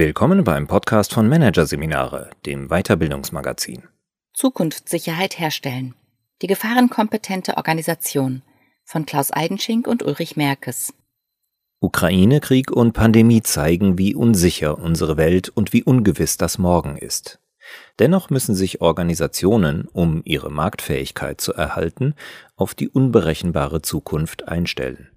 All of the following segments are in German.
Willkommen beim Podcast von Managerseminare, dem Weiterbildungsmagazin. Zukunftssicherheit herstellen. Die gefahrenkompetente Organisation von Klaus Eidenschink und Ulrich Merkes. Ukraine-Krieg und Pandemie zeigen, wie unsicher unsere Welt und wie ungewiss das Morgen ist. Dennoch müssen sich Organisationen, um ihre Marktfähigkeit zu erhalten, auf die unberechenbare Zukunft einstellen.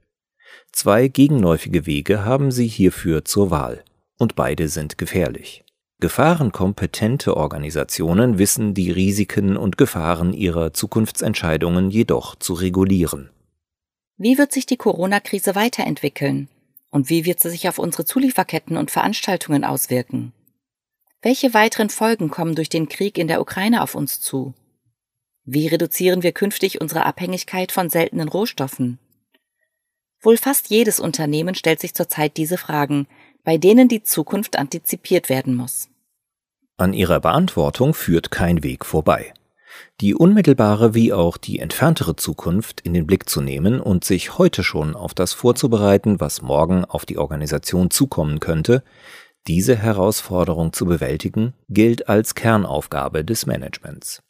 Zwei gegenläufige Wege haben sie hierfür zur Wahl und beide sind gefährlich. Gefahrenkompetente Organisationen wissen die Risiken und Gefahren ihrer Zukunftsentscheidungen jedoch zu regulieren. Wie wird sich die Corona-Krise weiterentwickeln? Und wie wird sie sich auf unsere Zulieferketten und Veranstaltungen auswirken? Welche weiteren Folgen kommen durch den Krieg in der Ukraine auf uns zu? Wie reduzieren wir künftig unsere Abhängigkeit von seltenen Rohstoffen? Wohl fast jedes Unternehmen stellt sich zurzeit diese Fragen, bei denen die Zukunft antizipiert werden muss. An ihrer Beantwortung führt kein Weg vorbei. Die unmittelbare wie auch die entferntere Zukunft in den Blick zu nehmen und sich heute schon auf das vorzubereiten, was morgen auf die Organisation zukommen könnte, diese Herausforderung zu bewältigen, gilt als Kernaufgabe des Managements.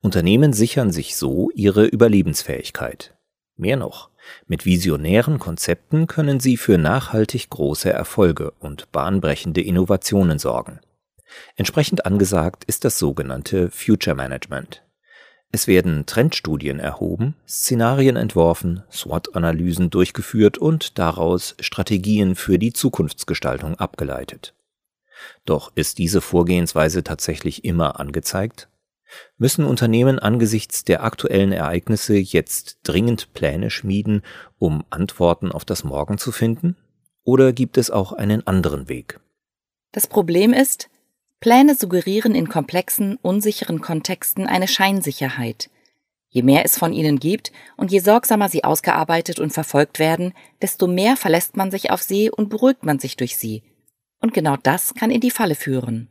Unternehmen sichern sich so ihre Überlebensfähigkeit. Mehr noch, mit visionären Konzepten können sie für nachhaltig große Erfolge und bahnbrechende Innovationen sorgen. Entsprechend angesagt ist das sogenannte Future Management. Es werden Trendstudien erhoben, Szenarien entworfen, SWOT-Analysen durchgeführt und daraus Strategien für die Zukunftsgestaltung abgeleitet. Doch ist diese Vorgehensweise tatsächlich immer angezeigt? Müssen Unternehmen angesichts der aktuellen Ereignisse jetzt dringend Pläne schmieden, um Antworten auf das Morgen zu finden? Oder gibt es auch einen anderen Weg? Das Problem ist, Pläne suggerieren in komplexen, unsicheren Kontexten eine Scheinsicherheit. Je mehr es von ihnen gibt und je sorgsamer sie ausgearbeitet und verfolgt werden, desto mehr verlässt man sich auf sie und beruhigt man sich durch sie. Und genau das kann in die Falle führen.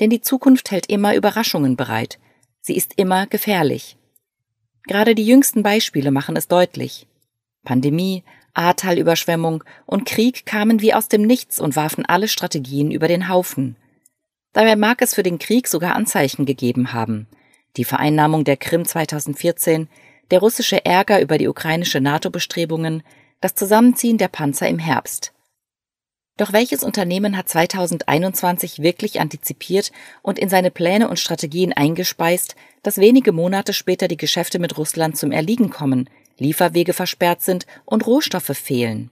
Denn die Zukunft hält immer Überraschungen bereit. Sie ist immer gefährlich. Gerade die jüngsten Beispiele machen es deutlich. Pandemie, Ahrtalüberschwemmung und Krieg kamen wie aus dem Nichts und warfen alle Strategien über den Haufen. Dabei mag es für den Krieg sogar Anzeichen gegeben haben. Die Vereinnahmung der Krim 2014, der russische Ärger über die ukrainische NATO-Bestrebungen, das Zusammenziehen der Panzer im Herbst. Doch welches Unternehmen hat 2021 wirklich antizipiert und in seine Pläne und Strategien eingespeist, dass wenige Monate später die Geschäfte mit Russland zum Erliegen kommen, Lieferwege versperrt sind und Rohstoffe fehlen?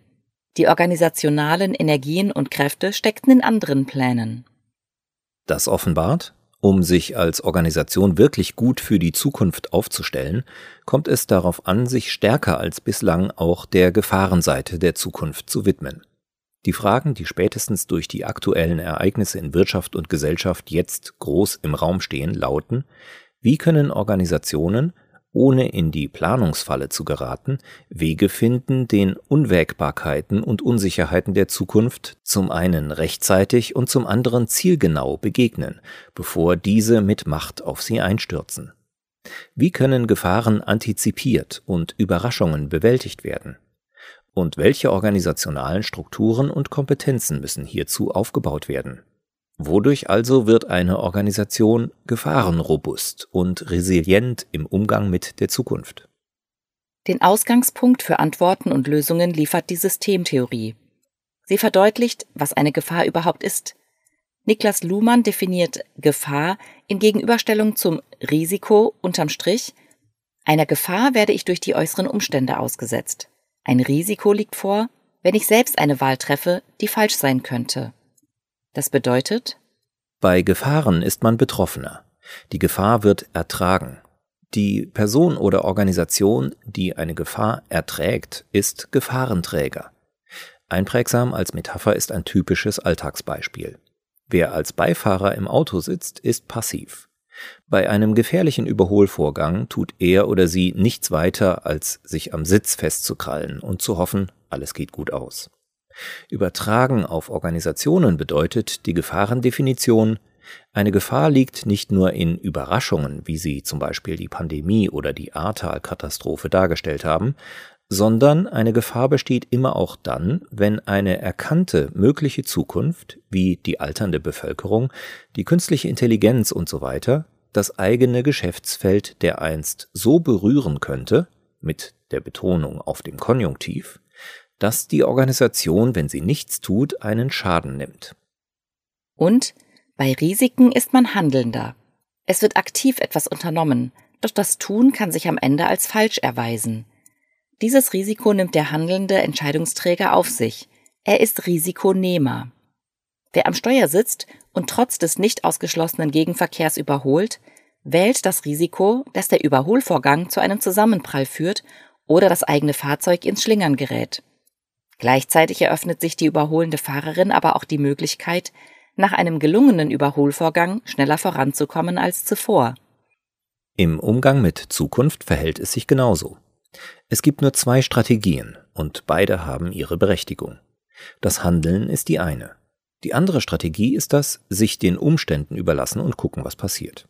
Die organisationalen Energien und Kräfte steckten in anderen Plänen. Das offenbart, um sich als Organisation wirklich gut für die Zukunft aufzustellen, kommt es darauf an, sich stärker als bislang auch der Gefahrenseite der Zukunft zu widmen. Die Fragen, die spätestens durch die aktuellen Ereignisse in Wirtschaft und Gesellschaft jetzt groß im Raum stehen, lauten, wie können Organisationen, ohne in die Planungsfalle zu geraten, Wege finden, den Unwägbarkeiten und Unsicherheiten der Zukunft zum einen rechtzeitig und zum anderen zielgenau begegnen, bevor diese mit Macht auf sie einstürzen. Wie können Gefahren antizipiert und Überraschungen bewältigt werden? Und welche organisationalen Strukturen und Kompetenzen müssen hierzu aufgebaut werden? Wodurch also wird eine Organisation gefahrenrobust und resilient im Umgang mit der Zukunft? Den Ausgangspunkt für Antworten und Lösungen liefert die Systemtheorie. Sie verdeutlicht, was eine Gefahr überhaupt ist. Niklas Luhmann definiert Gefahr in Gegenüberstellung zum Risiko unterm Strich. Einer Gefahr werde ich durch die äußeren Umstände ausgesetzt. Ein Risiko liegt vor, wenn ich selbst eine Wahl treffe, die falsch sein könnte. Das bedeutet? Bei Gefahren ist man Betroffener. Die Gefahr wird ertragen. Die Person oder Organisation, die eine Gefahr erträgt, ist Gefahrenträger. Einprägsam als Metapher ist ein typisches Alltagsbeispiel. Wer als Beifahrer im Auto sitzt, ist passiv. Bei einem gefährlichen Überholvorgang tut er oder sie nichts weiter, als sich am Sitz festzukrallen und zu hoffen, alles geht gut aus. Übertragen auf Organisationen bedeutet die Gefahrendefinition, eine Gefahr liegt nicht nur in Überraschungen, wie sie zum Beispiel die Pandemie oder die Ahrtal-Katastrophe dargestellt haben, sondern eine Gefahr besteht immer auch dann, wenn eine erkannte mögliche Zukunft, wie die alternde Bevölkerung, die künstliche Intelligenz und so weiter, das eigene Geschäftsfeld dereinst so berühren könnte, mit der Betonung auf dem Konjunktiv, dass die Organisation, wenn sie nichts tut, einen Schaden nimmt. Und bei Risiken ist man handelnder. Es wird aktiv etwas unternommen, doch das Tun kann sich am Ende als falsch erweisen. Dieses Risiko nimmt der handelnde Entscheidungsträger auf sich. Er ist Risikonehmer. Wer am Steuer sitzt und trotz des nicht ausgeschlossenen Gegenverkehrs überholt, wählt das Risiko, dass der Überholvorgang zu einem Zusammenprall führt oder das eigene Fahrzeug ins Schlingern gerät. Gleichzeitig eröffnet sich die überholende Fahrerin aber auch die Möglichkeit, nach einem gelungenen Überholvorgang schneller voranzukommen als zuvor. Im Umgang mit Zukunft verhält es sich genauso. Es gibt nur zwei Strategien und beide haben ihre Berechtigung. Das Handeln ist die eine. Die andere Strategie ist das sich den Umständen überlassen und gucken, was passiert.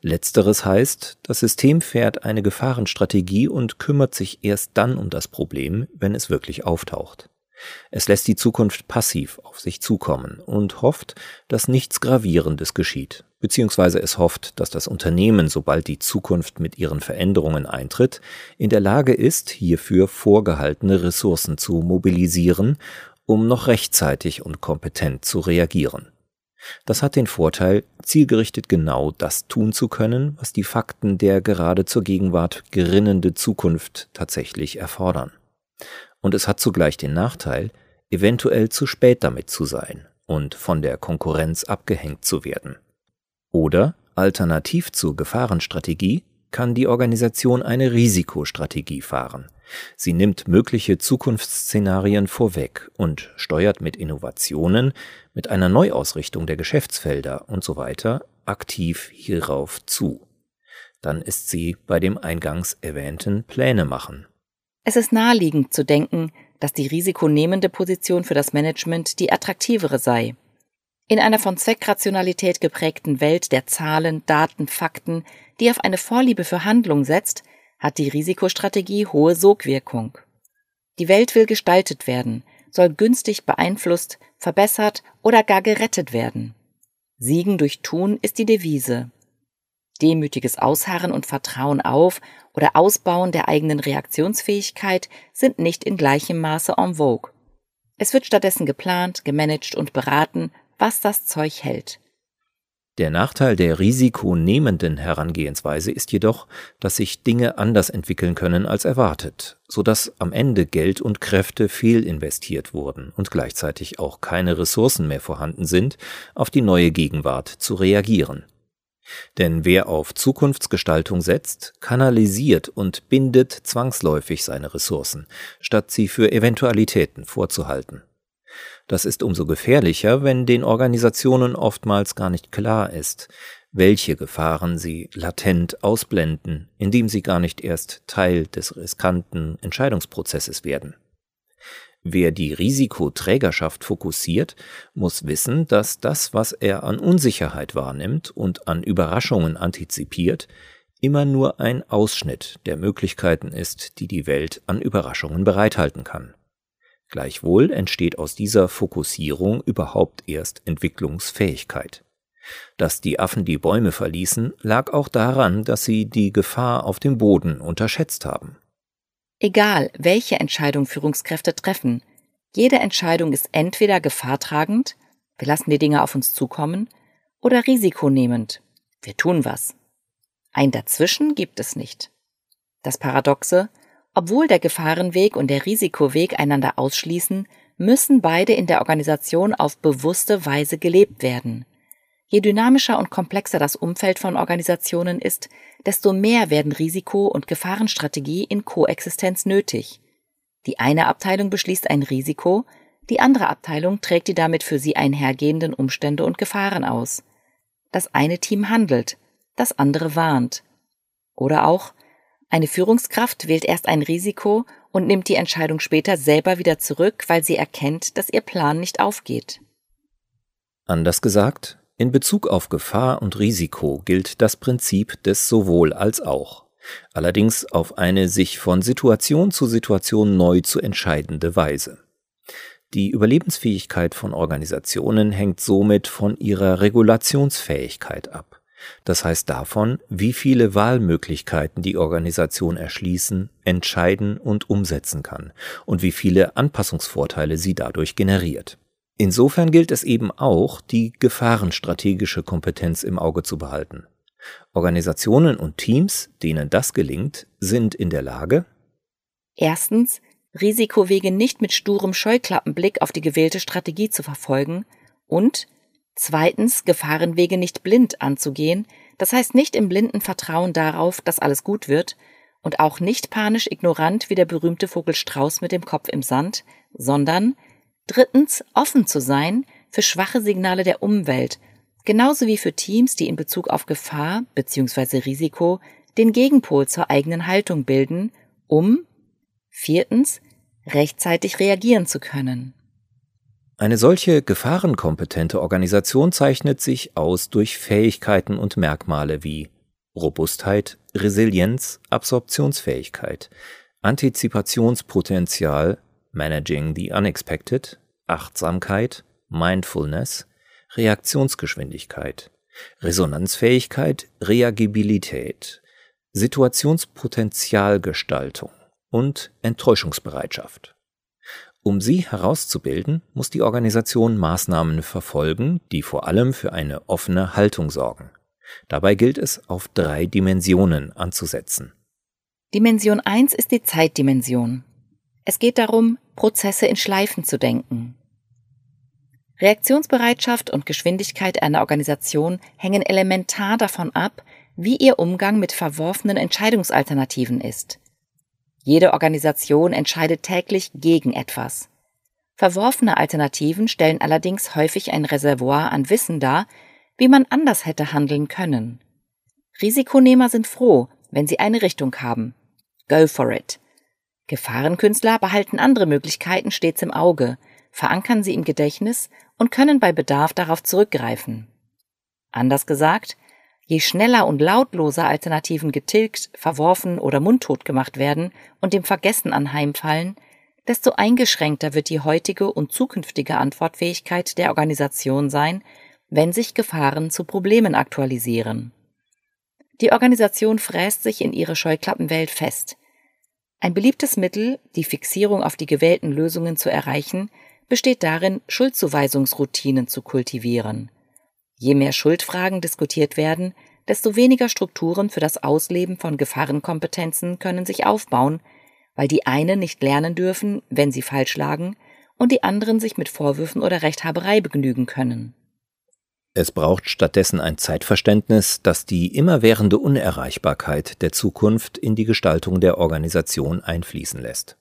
Letzteres heißt, das System fährt eine Gefahrenstrategie und kümmert sich erst dann um das Problem, wenn es wirklich auftaucht. Es lässt die Zukunft passiv auf sich zukommen und hofft, dass nichts Gravierendes geschieht, beziehungsweise es hofft, dass das Unternehmen, sobald die Zukunft mit ihren Veränderungen eintritt, in der Lage ist, hierfür vorgehaltene Ressourcen zu mobilisieren, um noch rechtzeitig und kompetent zu reagieren. Das hat den Vorteil, zielgerichtet genau das tun zu können, was die Fakten der gerade zur Gegenwart gerinnende Zukunft tatsächlich erfordern. Und es hat zugleich den Nachteil, eventuell zu spät damit zu sein und von der Konkurrenz abgehängt zu werden. Oder, alternativ zur Gefahrenstrategie, kann die Organisation eine Risikostrategie fahren – Sie nimmt mögliche Zukunftsszenarien vorweg und steuert mit Innovationen, mit einer Neuausrichtung der Geschäftsfelder und so weiter aktiv hierauf zu. Dann ist sie bei dem eingangs erwähnten Pläne machen. Es ist naheliegend zu denken, dass die risikonehmende Position für das Management die attraktivere sei. In einer von Zweckrationalität geprägten Welt der Zahlen, Daten, Fakten, die auf eine Vorliebe für Handlung setzt, hat die Risikostrategie hohe Sogwirkung. Die Welt will gestaltet werden, soll günstig beeinflusst, verbessert oder gar gerettet werden. Siegen durch Tun ist die Devise. Demütiges Ausharren und Vertrauen auf oder Ausbauen der eigenen Reaktionsfähigkeit sind nicht in gleichem Maße en vogue. Es wird stattdessen geplant, gemanagt und beraten, was das Zeug hält. Der Nachteil der risikonehmenden Herangehensweise ist jedoch, dass sich Dinge anders entwickeln können als erwartet, so dass am Ende Geld und Kräfte fehlinvestiert wurden und gleichzeitig auch keine Ressourcen mehr vorhanden sind, auf die neue Gegenwart zu reagieren. Denn wer auf Zukunftsgestaltung setzt, kanalisiert und bindet zwangsläufig seine Ressourcen, statt sie für Eventualitäten vorzuhalten. Das ist umso gefährlicher, wenn den Organisationen oftmals gar nicht klar ist, welche Gefahren sie latent ausblenden, indem sie gar nicht erst Teil des riskanten Entscheidungsprozesses werden. Wer die Risikoträgerschaft fokussiert, muss wissen, dass das, was er an Unsicherheit wahrnimmt und an Überraschungen antizipiert, immer nur ein Ausschnitt der Möglichkeiten ist, die die Welt an Überraschungen bereithalten kann. Gleichwohl entsteht aus dieser Fokussierung überhaupt erst Entwicklungsfähigkeit. Dass die Affen die Bäume verließen, lag auch daran, dass sie die Gefahr auf dem Boden unterschätzt haben. Egal, welche Entscheidung Führungskräfte treffen, jede Entscheidung ist entweder gefahrtragend, wir lassen die Dinge auf uns zukommen, oder risikonehmend, wir tun was. Ein Dazwischen gibt es nicht. Das Paradoxe, obwohl der Gefahrenweg und der Risikoweg einander ausschließen, müssen beide in der Organisation auf bewusste Weise gelebt werden. Je dynamischer und komplexer das Umfeld von Organisationen ist, desto mehr werden Risiko- und Gefahrenstrategie in Koexistenz nötig. Die eine Abteilung beschließt ein Risiko, die andere Abteilung trägt die damit für sie einhergehenden Umstände und Gefahren aus. Das eine Team handelt, das andere warnt. Oder auch eine Führungskraft wählt erst ein Risiko und nimmt die Entscheidung später selber wieder zurück, weil sie erkennt, dass ihr Plan nicht aufgeht. Anders gesagt, in Bezug auf Gefahr und Risiko gilt das Prinzip des sowohl als auch. allerdings auf eine sich von Situation zu Situation neu zu entscheidende Weise. Die Überlebensfähigkeit von Organisationen hängt somit von ihrer Regulationsfähigkeit ab. Das heißt davon, wie viele Wahlmöglichkeiten die Organisation erschließen, entscheiden und umsetzen kann und wie viele Anpassungsvorteile sie dadurch generiert. Insofern gilt es eben auch, die gefahrenstrategische Kompetenz im Auge zu behalten. Organisationen und Teams, denen das gelingt, sind in der Lage, erstens Risikowege nicht mit sturem Scheuklappenblick auf die gewählte Strategie zu verfolgen und zweitens Gefahrenwege nicht blind anzugehen, das heißt nicht im blinden Vertrauen darauf, dass alles gut wird, und auch nicht panisch ignorant wie der berühmte Vogel Strauß mit dem Kopf im Sand, sondern Drittens, offen zu sein für schwache Signale der Umwelt, genauso wie für Teams, die in Bezug auf Gefahr bzw. Risiko den Gegenpol zur eigenen Haltung bilden, um viertens rechtzeitig reagieren zu können. Eine solche gefahrenkompetente Organisation zeichnet sich aus durch Fähigkeiten und Merkmale wie Robustheit, Resilienz, Absorptionsfähigkeit, Antizipationspotenzial, Managing the Unexpected, Achtsamkeit, Mindfulness, Reaktionsgeschwindigkeit, Resonanzfähigkeit, Reagibilität, Situationspotenzialgestaltung und Enttäuschungsbereitschaft. Um sie herauszubilden, muss die Organisation Maßnahmen verfolgen, die vor allem für eine offene Haltung sorgen. Dabei gilt es, auf drei Dimensionen anzusetzen. Dimension 1 ist die Zeitdimension. Es geht darum, Prozesse in Schleifen zu denken. Reaktionsbereitschaft und Geschwindigkeit einer Organisation hängen elementar davon ab, wie ihr Umgang mit verworfenen Entscheidungsalternativen ist. Jede Organisation entscheidet täglich gegen etwas. Verworfene Alternativen stellen allerdings häufig ein Reservoir an Wissen dar, wie man anders hätte handeln können. Risikonehmer sind froh, wenn sie eine Richtung haben. Go for it. Gefahrenkünstler behalten andere Möglichkeiten stets im Auge, verankern sie im Gedächtnis und können bei Bedarf darauf zurückgreifen. Anders gesagt, je schneller und lautloser Alternativen getilgt, verworfen oder mundtot gemacht werden und dem Vergessen anheimfallen, desto eingeschränkter wird die heutige und zukünftige Antwortfähigkeit der Organisation sein, wenn sich Gefahren zu Problemen aktualisieren. Die Organisation fräst sich in ihre Scheuklappenwelt fest, ein beliebtes Mittel, die Fixierung auf die gewählten Lösungen zu erreichen, besteht darin, Schuldzuweisungsroutinen zu kultivieren. Je mehr Schuldfragen diskutiert werden, desto weniger Strukturen für das Ausleben von Gefahrenkompetenzen können sich aufbauen, weil die einen nicht lernen dürfen, wenn sie falsch lagen, und die anderen sich mit Vorwürfen oder Rechthaberei begnügen können. Es braucht stattdessen ein Zeitverständnis, das die immerwährende Unerreichbarkeit der Zukunft in die Gestaltung der Organisation einfließen lässt.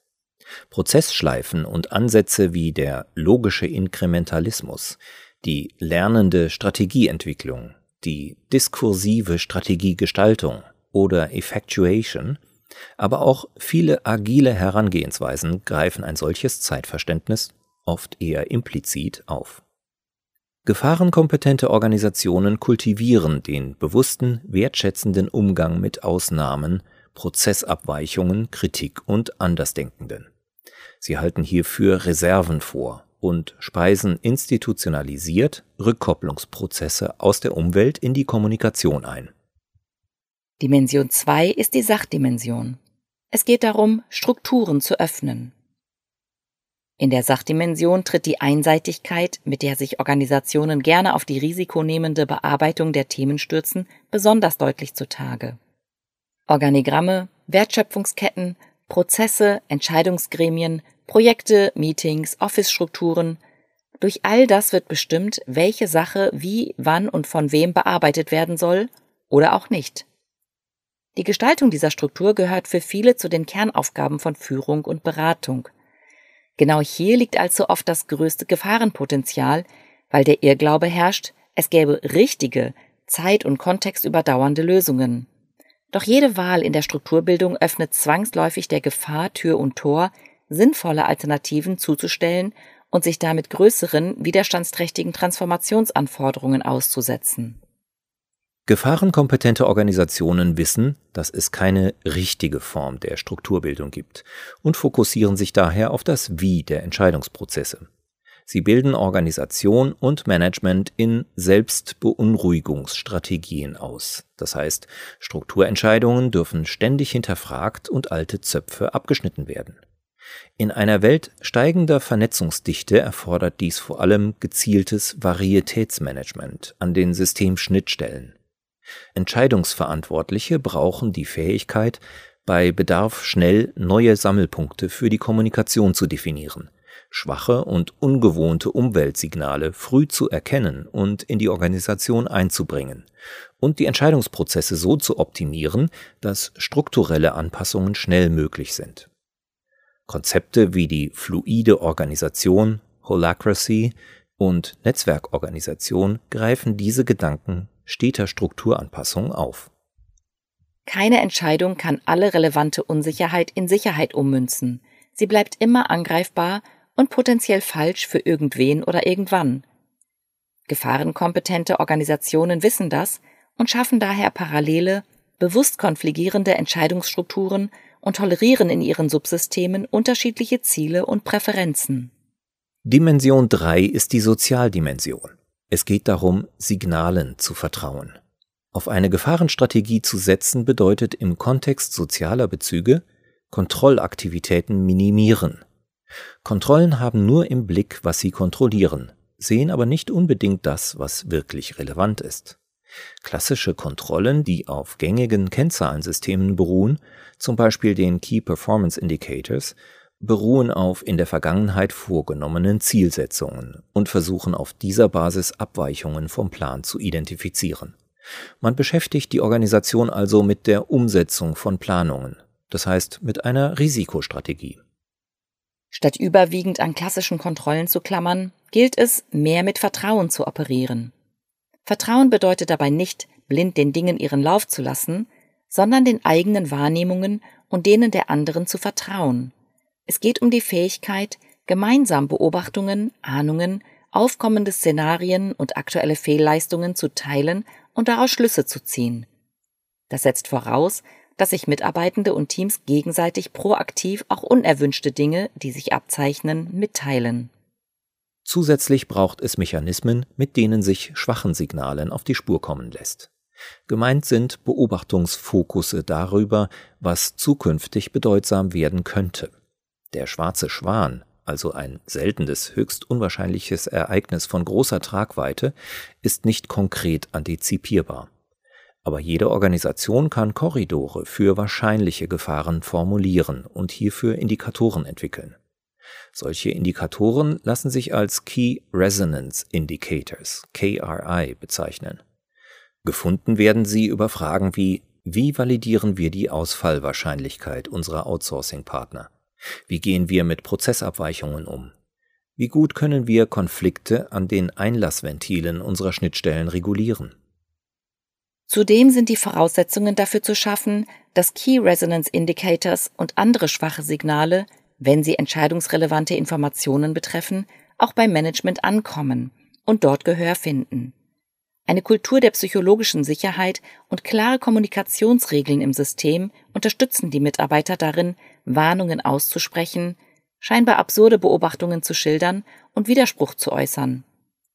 Prozessschleifen und Ansätze wie der logische Inkrementalismus, die lernende Strategieentwicklung, die diskursive Strategiegestaltung oder Effectuation, aber auch viele agile Herangehensweisen greifen ein solches Zeitverständnis oft eher implizit auf. Gefahrenkompetente Organisationen kultivieren den bewussten, wertschätzenden Umgang mit Ausnahmen, Prozessabweichungen, Kritik und Andersdenkenden. Sie halten hierfür Reserven vor und speisen institutionalisiert Rückkopplungsprozesse aus der Umwelt in die Kommunikation ein. Dimension 2 ist die Sachdimension. Es geht darum, Strukturen zu öffnen. In der Sachdimension tritt die Einseitigkeit, mit der sich Organisationen gerne auf die risikonehmende Bearbeitung der Themen stürzen, besonders deutlich zutage. Organigramme, Wertschöpfungsketten, Prozesse, Entscheidungsgremien, Projekte, Meetings, Office-Strukturen, durch all das wird bestimmt, welche Sache wie, wann und von wem bearbeitet werden soll oder auch nicht. Die Gestaltung dieser Struktur gehört für viele zu den Kernaufgaben von Führung und Beratung. Genau hier liegt also oft das größte Gefahrenpotenzial, weil der Irrglaube herrscht, es gäbe richtige, zeit- und kontextüberdauernde Lösungen. Doch jede Wahl in der Strukturbildung öffnet zwangsläufig der Gefahr Tür und Tor, sinnvolle Alternativen zuzustellen und sich damit größeren, widerstandsträchtigen Transformationsanforderungen auszusetzen. Gefahrenkompetente Organisationen wissen, dass es keine richtige Form der Strukturbildung gibt und fokussieren sich daher auf das Wie der Entscheidungsprozesse. Sie bilden Organisation und Management in Selbstbeunruhigungsstrategien aus. Das heißt, Strukturentscheidungen dürfen ständig hinterfragt und alte Zöpfe abgeschnitten werden. In einer Welt steigender Vernetzungsdichte erfordert dies vor allem gezieltes Varietätsmanagement an den Systemschnittstellen. Entscheidungsverantwortliche brauchen die Fähigkeit, bei Bedarf schnell neue Sammelpunkte für die Kommunikation zu definieren, schwache und ungewohnte Umweltsignale früh zu erkennen und in die Organisation einzubringen und die Entscheidungsprozesse so zu optimieren, dass strukturelle Anpassungen schnell möglich sind. Konzepte wie die fluide Organisation, Holacracy und Netzwerkorganisation greifen diese Gedanken steter Strukturanpassung auf. Keine Entscheidung kann alle relevante Unsicherheit in Sicherheit ummünzen. Sie bleibt immer angreifbar und potenziell falsch für irgendwen oder irgendwann. Gefahrenkompetente Organisationen wissen das und schaffen daher parallele, bewusst konfligierende Entscheidungsstrukturen und tolerieren in ihren Subsystemen unterschiedliche Ziele und Präferenzen. Dimension 3 ist die Sozialdimension. Es geht darum, Signalen zu vertrauen. Auf eine Gefahrenstrategie zu setzen bedeutet im Kontext sozialer Bezüge Kontrollaktivitäten minimieren. Kontrollen haben nur im Blick, was sie kontrollieren, sehen aber nicht unbedingt das, was wirklich relevant ist. Klassische Kontrollen, die auf gängigen Kennzahlensystemen beruhen, zum Beispiel den Key Performance Indicators, beruhen auf in der Vergangenheit vorgenommenen Zielsetzungen und versuchen auf dieser Basis Abweichungen vom Plan zu identifizieren. Man beschäftigt die Organisation also mit der Umsetzung von Planungen, das heißt mit einer Risikostrategie. Statt überwiegend an klassischen Kontrollen zu klammern, gilt es, mehr mit Vertrauen zu operieren. Vertrauen bedeutet dabei nicht, blind den Dingen ihren Lauf zu lassen, sondern den eigenen Wahrnehmungen und denen der anderen zu vertrauen. Es geht um die Fähigkeit, gemeinsam Beobachtungen, Ahnungen, aufkommende Szenarien und aktuelle Fehlleistungen zu teilen und daraus Schlüsse zu ziehen. Das setzt voraus, dass sich Mitarbeitende und Teams gegenseitig proaktiv auch unerwünschte Dinge, die sich abzeichnen, mitteilen. Zusätzlich braucht es Mechanismen, mit denen sich schwachen Signalen auf die Spur kommen lässt. Gemeint sind Beobachtungsfokusse darüber, was zukünftig bedeutsam werden könnte. Der schwarze Schwan, also ein seltenes, höchst unwahrscheinliches Ereignis von großer Tragweite, ist nicht konkret antizipierbar. Aber jede Organisation kann Korridore für wahrscheinliche Gefahren formulieren und hierfür Indikatoren entwickeln. Solche Indikatoren lassen sich als Key Resonance Indicators KRI bezeichnen. Gefunden werden sie über Fragen wie wie validieren wir die Ausfallwahrscheinlichkeit unserer Outsourcing-Partner? Wie gehen wir mit Prozessabweichungen um? Wie gut können wir Konflikte an den Einlassventilen unserer Schnittstellen regulieren? Zudem sind die Voraussetzungen dafür zu schaffen, dass Key Resonance Indicators und andere schwache Signale, wenn sie entscheidungsrelevante Informationen betreffen, auch beim Management ankommen und dort Gehör finden. Eine Kultur der psychologischen Sicherheit und klare Kommunikationsregeln im System unterstützen die Mitarbeiter darin, Warnungen auszusprechen, scheinbar absurde Beobachtungen zu schildern und Widerspruch zu äußern.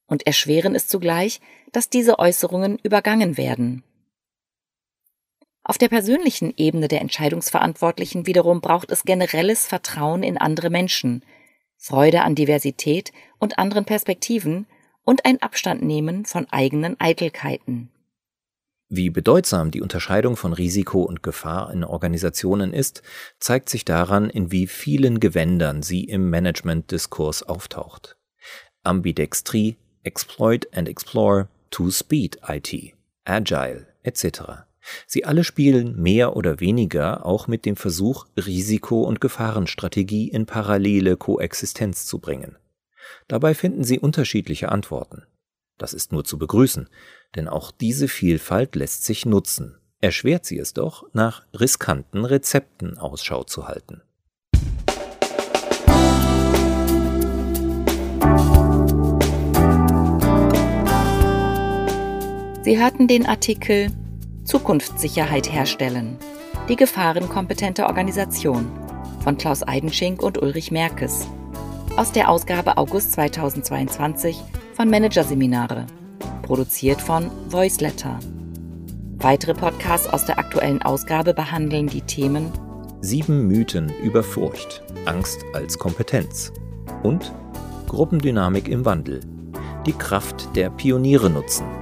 Und erschweren es zugleich, dass diese Äußerungen übergangen werden. Auf der persönlichen Ebene der Entscheidungsverantwortlichen wiederum braucht es generelles Vertrauen in andere Menschen, Freude an Diversität und anderen Perspektiven und ein Abstandnehmen von eigenen Eitelkeiten. Wie bedeutsam die Unterscheidung von Risiko und Gefahr in Organisationen ist, zeigt sich daran, in wie vielen Gewändern sie im Management-Diskurs auftaucht. Ambidextrie, Exploit and Explore, Two-Speed IT, Agile etc. Sie alle spielen mehr oder weniger auch mit dem Versuch, Risiko- und Gefahrenstrategie in parallele Koexistenz zu bringen. Dabei finden Sie unterschiedliche Antworten. Das ist nur zu begrüßen, denn auch diese Vielfalt lässt sich nutzen. Erschwert sie es doch, nach riskanten Rezepten Ausschau zu halten. Sie hörten den Artikel Zukunftssicherheit herstellen. Die gefahrenkompetente Organisation von Klaus Eidenschink und Ulrich Merkes aus der Ausgabe August 2022 von Managerseminare, produziert von Voiceletter. Weitere Podcasts aus der aktuellen Ausgabe behandeln die Themen Sieben Mythen über Furcht, Angst als Kompetenz und Gruppendynamik im Wandel, die Kraft der Pioniere nutzen.